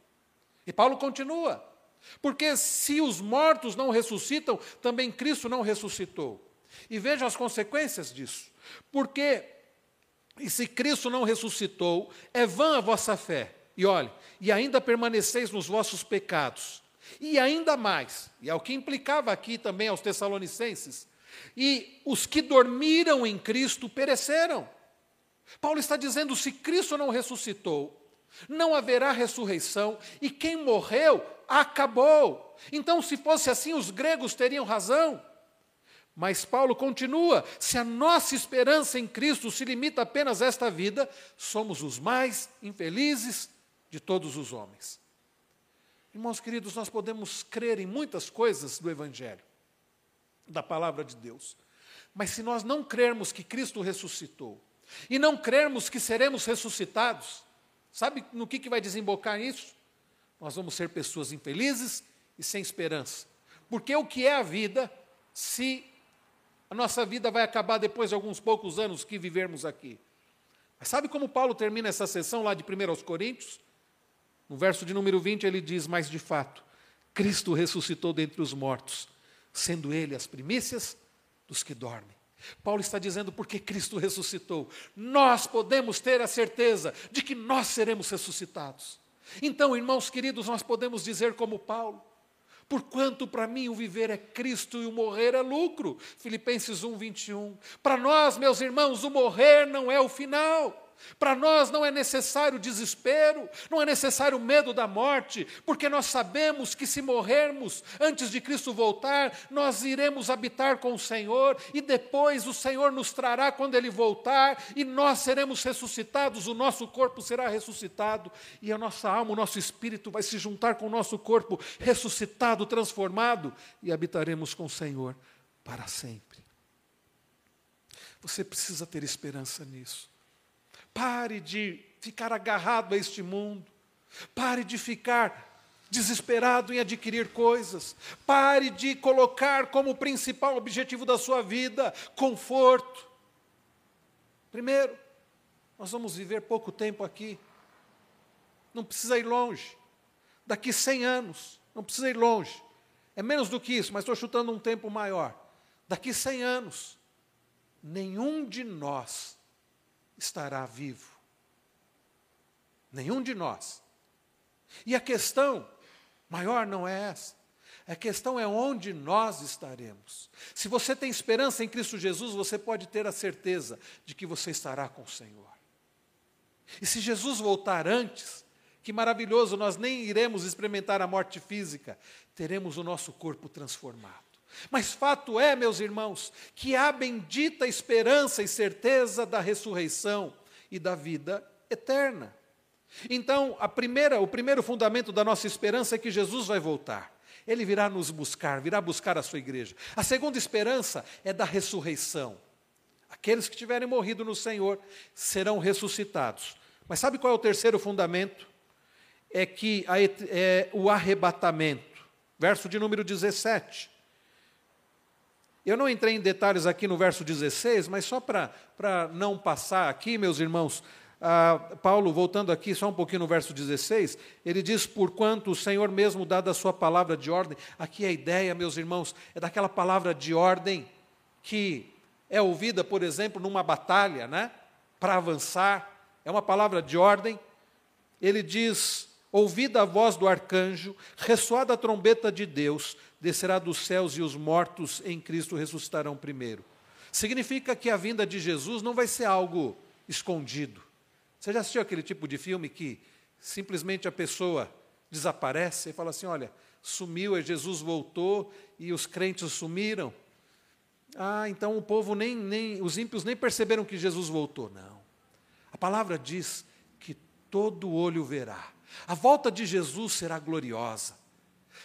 E Paulo continua, porque se os mortos não ressuscitam, também Cristo não ressuscitou. E veja as consequências disso. Porque e se Cristo não ressuscitou, é vã a vossa fé. E olhe, e ainda permaneceis nos vossos pecados. E ainda mais, e é o que implicava aqui também aos Tessalonicenses, e os que dormiram em Cristo pereceram. Paulo está dizendo: se Cristo não ressuscitou, não haverá ressurreição, e quem morreu, acabou. Então, se fosse assim, os gregos teriam razão. Mas Paulo continua: se a nossa esperança em Cristo se limita apenas a esta vida, somos os mais infelizes de todos os homens. Irmãos queridos, nós podemos crer em muitas coisas do Evangelho, da palavra de Deus, mas se nós não crermos que Cristo ressuscitou, e não crermos que seremos ressuscitados, sabe no que, que vai desembocar isso? Nós vamos ser pessoas infelizes e sem esperança. Porque o que é a vida se a nossa vida vai acabar depois de alguns poucos anos que vivermos aqui? Mas sabe como Paulo termina essa sessão lá de 1 aos Coríntios? No verso de número 20 ele diz: Mas de fato, Cristo ressuscitou dentre os mortos, sendo ele as primícias dos que dormem. Paulo está dizendo porque Cristo ressuscitou, nós podemos ter a certeza de que nós seremos ressuscitados. Então, irmãos queridos, nós podemos dizer como Paulo: Porquanto para mim o viver é Cristo e o morrer é lucro. Filipenses 1, 21. Para nós, meus irmãos, o morrer não é o final. Para nós não é necessário desespero, não é necessário medo da morte, porque nós sabemos que se morrermos antes de Cristo voltar, nós iremos habitar com o Senhor e depois o Senhor nos trará quando Ele voltar e nós seremos ressuscitados, o nosso corpo será ressuscitado e a nossa alma, o nosso espírito vai se juntar com o nosso corpo ressuscitado, transformado e habitaremos com o Senhor para sempre. Você precisa ter esperança nisso. Pare de ficar agarrado a este mundo. Pare de ficar desesperado em adquirir coisas. Pare de colocar como principal objetivo da sua vida conforto. Primeiro, nós vamos viver pouco tempo aqui. Não precisa ir longe. Daqui 100 anos, não precisa ir longe. É menos do que isso, mas estou chutando um tempo maior. Daqui 100 anos, nenhum de nós estará vivo. Nenhum de nós. E a questão maior não é essa. A questão é onde nós estaremos. Se você tem esperança em Cristo Jesus, você pode ter a certeza de que você estará com o Senhor. E se Jesus voltar antes, que maravilhoso, nós nem iremos experimentar a morte física, teremos o nosso corpo transformado. Mas fato é, meus irmãos, que há bendita esperança e certeza da ressurreição e da vida eterna. Então, a primeira, o primeiro fundamento da nossa esperança é que Jesus vai voltar. Ele virá nos buscar, virá buscar a sua igreja. A segunda esperança é da ressurreição. Aqueles que tiverem morrido no Senhor serão ressuscitados. Mas sabe qual é o terceiro fundamento? É que a, é o arrebatamento. Verso de número 17. Eu não entrei em detalhes aqui no verso 16, mas só para não passar aqui, meus irmãos, ah, Paulo, voltando aqui só um pouquinho no verso 16, ele diz: Porquanto o Senhor mesmo, dada a sua palavra de ordem, aqui a ideia, meus irmãos, é daquela palavra de ordem que é ouvida, por exemplo, numa batalha, né? Para avançar, é uma palavra de ordem. Ele diz: Ouvida a voz do arcanjo, ressoada a trombeta de Deus, descerá dos céus e os mortos em Cristo ressuscitarão primeiro. Significa que a vinda de Jesus não vai ser algo escondido. Você já assistiu aquele tipo de filme que simplesmente a pessoa desaparece e fala assim: olha, sumiu, Jesus voltou e os crentes sumiram? Ah, então o povo nem, nem, os ímpios nem perceberam que Jesus voltou. Não. A palavra diz que todo olho verá. A volta de Jesus será gloriosa.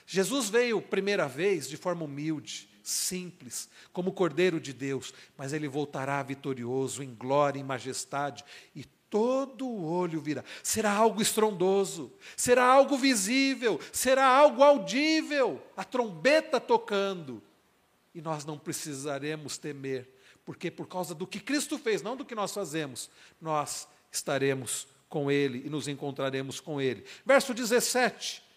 Jesus veio primeira vez de forma humilde, simples, como Cordeiro de Deus, mas ele voltará vitorioso em glória e majestade, e todo o olho virá. Será algo estrondoso, será algo visível, será algo audível, a trombeta tocando. E nós não precisaremos temer, porque por causa do que Cristo fez, não do que nós fazemos, nós estaremos com Ele e nos encontraremos com Ele. Verso 17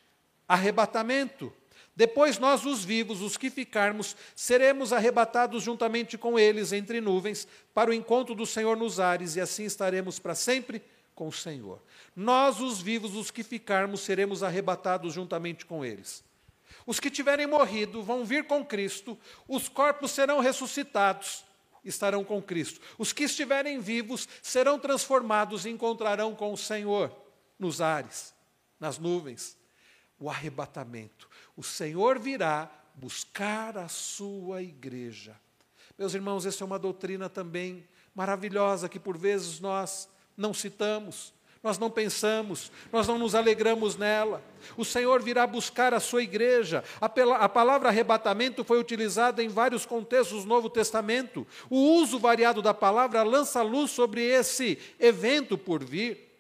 arrebatamento. Depois nós, os vivos, os que ficarmos, seremos arrebatados juntamente com eles entre nuvens, para o encontro do Senhor nos ares, e assim estaremos para sempre com o Senhor. Nós, os vivos, os que ficarmos, seremos arrebatados juntamente com eles. Os que tiverem morrido vão vir com Cristo, os corpos serão ressuscitados, estarão com Cristo. Os que estiverem vivos serão transformados e encontrarão com o Senhor nos ares, nas nuvens o arrebatamento. O Senhor virá buscar a sua igreja Meus irmãos, essa é uma doutrina também maravilhosa que por vezes nós não citamos, nós não pensamos, nós não nos alegramos nela. O Senhor virá buscar a sua igreja. A, a palavra arrebatamento foi utilizada em vários contextos do Novo Testamento. O uso variado da palavra lança luz sobre esse evento por vir.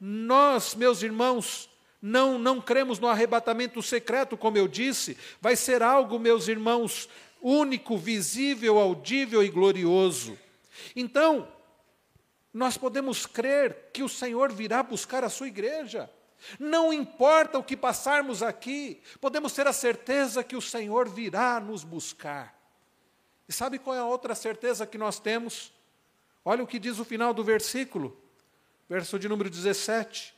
Nós, meus irmãos, não, não cremos no arrebatamento secreto, como eu disse, vai ser algo, meus irmãos, único, visível, audível e glorioso. Então, nós podemos crer que o Senhor virá buscar a sua igreja. Não importa o que passarmos aqui, podemos ter a certeza que o Senhor virá nos buscar. E sabe qual é a outra certeza que nós temos? Olha o que diz o final do versículo, verso de número 17: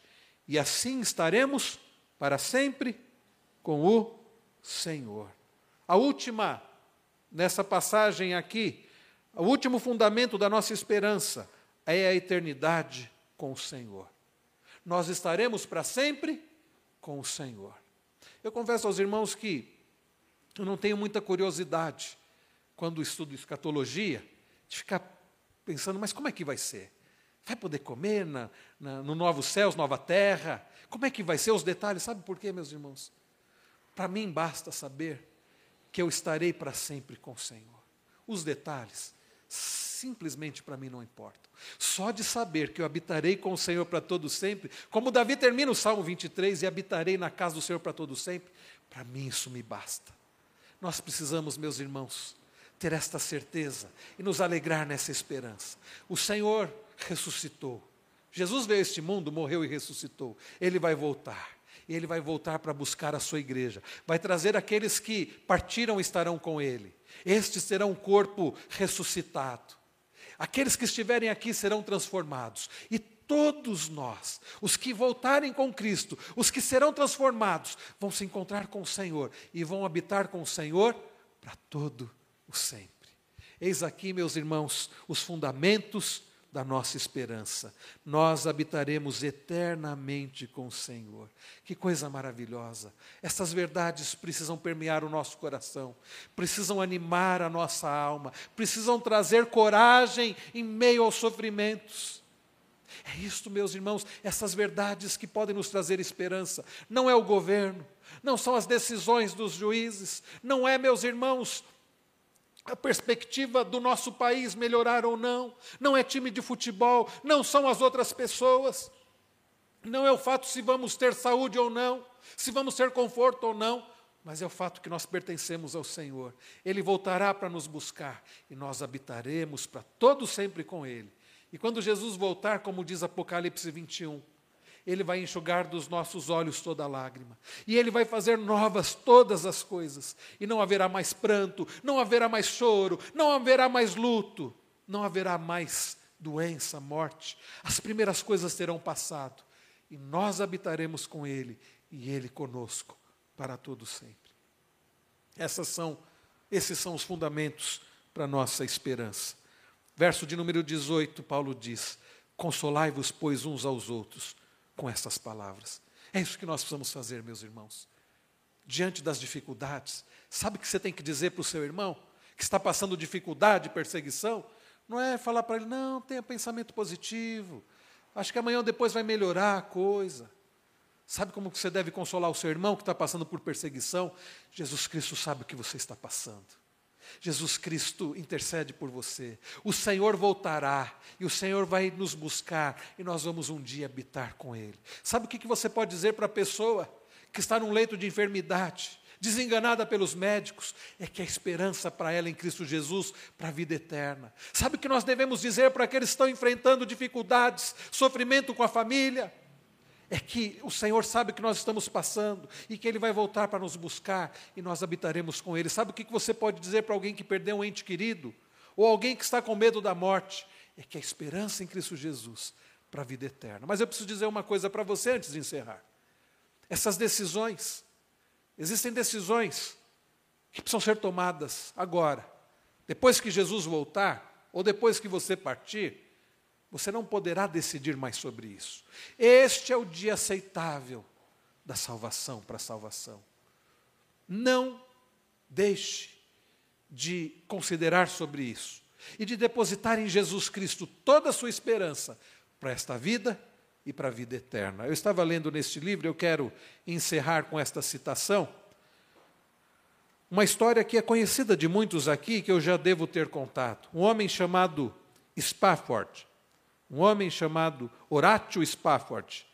E assim estaremos para sempre com o Senhor. A última, nessa passagem aqui, o último fundamento da nossa esperança é a eternidade com o Senhor. Nós estaremos para sempre com o Senhor. Eu confesso aos irmãos que eu não tenho muita curiosidade quando estudo escatologia de ficar pensando, mas como é que vai ser? Vai poder comer na, na, no novo céus, nova terra? Como é que vai ser os detalhes? Sabe por quê, meus irmãos? Para mim basta saber que eu estarei para sempre com o Senhor. Os detalhes simplesmente para mim não importa. Só de saber que eu habitarei com o Senhor para todo sempre, como Davi termina o Salmo 23 e habitarei na casa do Senhor para todo sempre, para mim isso me basta. Nós precisamos, meus irmãos, ter esta certeza e nos alegrar nessa esperança. O Senhor ressuscitou. Jesus veio a este mundo, morreu e ressuscitou. Ele vai voltar. E ele vai voltar para buscar a sua igreja. Vai trazer aqueles que partiram estarão com ele. Estes terão um corpo ressuscitado. Aqueles que estiverem aqui serão transformados. E todos nós, os que voltarem com Cristo, os que serão transformados, vão se encontrar com o Senhor e vão habitar com o Senhor para todo o sempre. Eis aqui, meus irmãos, os fundamentos da nossa esperança. Nós habitaremos eternamente com o Senhor. Que coisa maravilhosa. Essas verdades precisam permear o nosso coração, precisam animar a nossa alma, precisam trazer coragem em meio aos sofrimentos. É isto, meus irmãos, essas verdades que podem nos trazer esperança. Não é o governo, não são as decisões dos juízes, não é, meus irmãos, a perspectiva do nosso país melhorar ou não, não é time de futebol, não são as outras pessoas, não é o fato se vamos ter saúde ou não, se vamos ter conforto ou não, mas é o fato que nós pertencemos ao Senhor. Ele voltará para nos buscar e nós habitaremos para todo sempre com Ele. E quando Jesus voltar, como diz Apocalipse 21, ele vai enxugar dos nossos olhos toda lágrima. E Ele vai fazer novas todas as coisas. E não haverá mais pranto, não haverá mais choro, não haverá mais luto, não haverá mais doença, morte. As primeiras coisas terão passado. E nós habitaremos com Ele e Ele conosco para todo sempre. Essas são, esses são os fundamentos para a nossa esperança. Verso de número 18, Paulo diz: Consolai-vos, pois, uns aos outros com essas palavras. É isso que nós precisamos fazer, meus irmãos. Diante das dificuldades, sabe o que você tem que dizer para o seu irmão que está passando dificuldade, perseguição? Não é falar para ele, não, tenha pensamento positivo. Acho que amanhã ou depois vai melhorar a coisa. Sabe como você deve consolar o seu irmão que está passando por perseguição? Jesus Cristo sabe o que você está passando. Jesus Cristo intercede por você. O Senhor voltará e o Senhor vai nos buscar e nós vamos um dia habitar com Ele. Sabe o que você pode dizer para a pessoa que está num leito de enfermidade, desenganada pelos médicos? É que a esperança para ela em Cristo Jesus para a vida eterna. Sabe o que nós devemos dizer para aqueles que estão enfrentando dificuldades, sofrimento com a família? É que o Senhor sabe que nós estamos passando e que Ele vai voltar para nos buscar e nós habitaremos com Ele. Sabe o que você pode dizer para alguém que perdeu um ente querido? Ou alguém que está com medo da morte? É que a esperança em Cristo Jesus para a vida eterna. Mas eu preciso dizer uma coisa para você antes de encerrar. Essas decisões, existem decisões que precisam ser tomadas agora. Depois que Jesus voltar, ou depois que você partir, você não poderá decidir mais sobre isso. Este é o dia aceitável da salvação para a salvação. Não deixe de considerar sobre isso e de depositar em Jesus Cristo toda a sua esperança para esta vida e para a vida eterna. Eu estava lendo neste livro, eu quero encerrar com esta citação. Uma história que é conhecida de muitos aqui, que eu já devo ter contado. Um homem chamado Spafford, um homem chamado Horatio Spafford,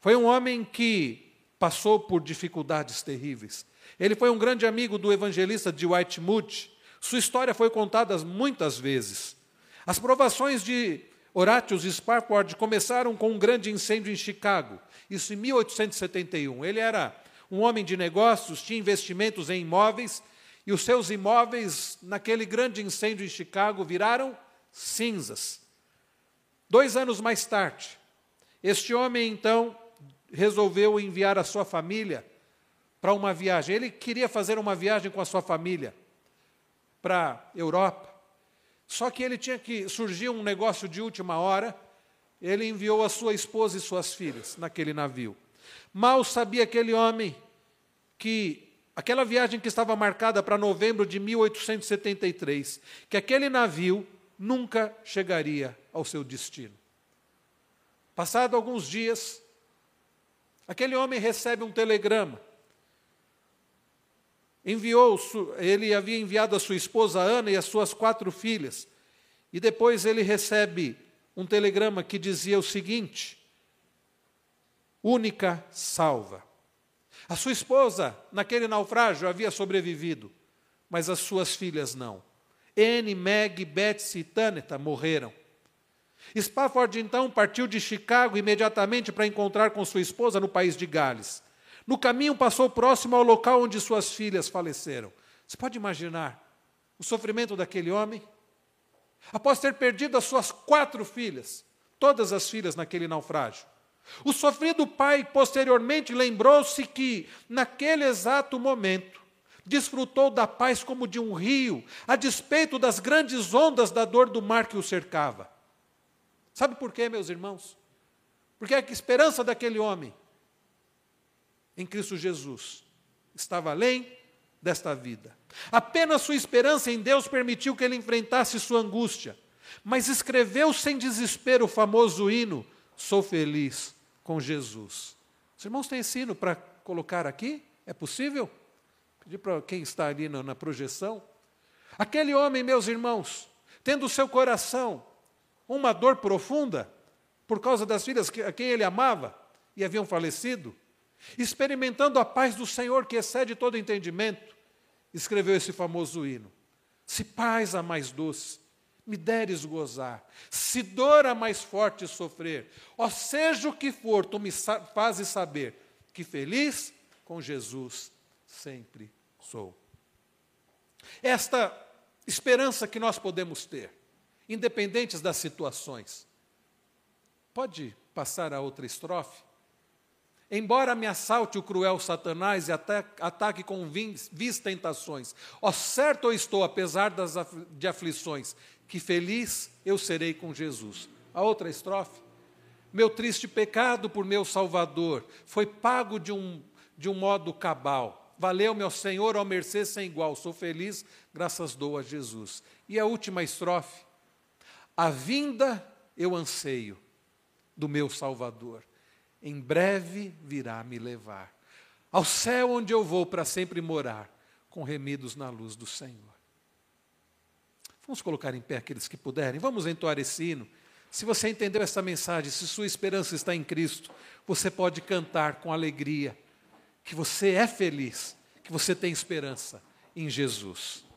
foi um homem que passou por dificuldades terríveis. Ele foi um grande amigo do evangelista de Whitemood. Sua história foi contada muitas vezes. As provações de Horatius Spafford começaram com um grande incêndio em Chicago, isso em 1871. Ele era um homem de negócios, tinha investimentos em imóveis, e os seus imóveis, naquele grande incêndio em Chicago, viraram cinzas. Dois anos mais tarde, este homem então resolveu enviar a sua família para uma viagem. Ele queria fazer uma viagem com a sua família para a Europa. Só que ele tinha que surgir um negócio de última hora. Ele enviou a sua esposa e suas filhas naquele navio. Mal sabia aquele homem que aquela viagem que estava marcada para novembro de 1873, que aquele navio nunca chegaria ao seu destino. Passado alguns dias, aquele homem recebe um telegrama. Enviou, ele havia enviado a sua esposa Ana e as suas quatro filhas. E depois ele recebe um telegrama que dizia o seguinte: única salva. A sua esposa, naquele naufrágio, havia sobrevivido, mas as suas filhas não. Anne, Meg, Betsy e Taneta morreram. Spafford então partiu de Chicago imediatamente para encontrar com sua esposa no país de Gales. No caminho passou próximo ao local onde suas filhas faleceram. Você pode imaginar o sofrimento daquele homem? Após ter perdido as suas quatro filhas, todas as filhas naquele naufrágio, o sofrido pai posteriormente lembrou-se que, naquele exato momento, desfrutou da paz como de um rio, a despeito das grandes ondas da dor do mar que o cercava. Sabe por quê, meus irmãos? Porque a esperança daquele homem em Cristo Jesus estava além desta vida. Apenas sua esperança em Deus permitiu que ele enfrentasse sua angústia, mas escreveu sem desespero o famoso hino: Sou feliz com Jesus. Os irmãos têm esse hino para colocar aqui? É possível? Pedir para quem está ali na, na projeção. Aquele homem, meus irmãos, tendo o seu coração uma dor profunda por causa das filhas a quem ele amava e haviam falecido, experimentando a paz do Senhor que excede todo entendimento, escreveu esse famoso hino. Se paz a mais doce, me deres gozar, se dor a mais forte sofrer, ó seja o que for, tu me fazes saber que feliz com Jesus sempre sou. Esta esperança que nós podemos ter, independentes das situações. Pode passar a outra estrofe? Embora me assalte o cruel Satanás e ataque com vis tentações, ó certo eu estou, apesar das, de aflições, que feliz eu serei com Jesus. A outra estrofe. Meu triste pecado por meu Salvador foi pago de um, de um modo cabal. Valeu, meu Senhor, ao mercê sem igual. Sou feliz, graças dou a Jesus. E a última estrofe. A vinda eu anseio do meu Salvador. Em breve virá me levar ao céu onde eu vou para sempre morar, com remidos na luz do Senhor. Vamos colocar em pé aqueles que puderem. Vamos entoar esse hino. Se você entendeu essa mensagem, se sua esperança está em Cristo, você pode cantar com alegria que você é feliz, que você tem esperança em Jesus. Jesus.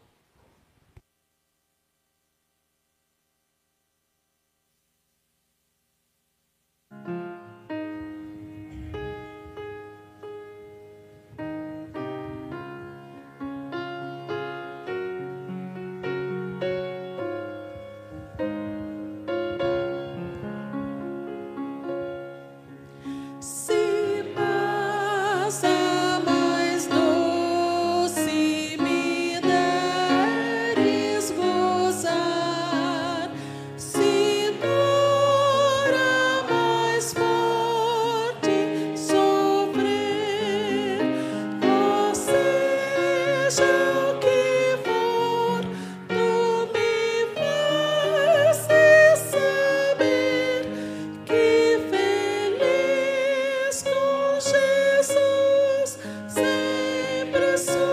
Yes.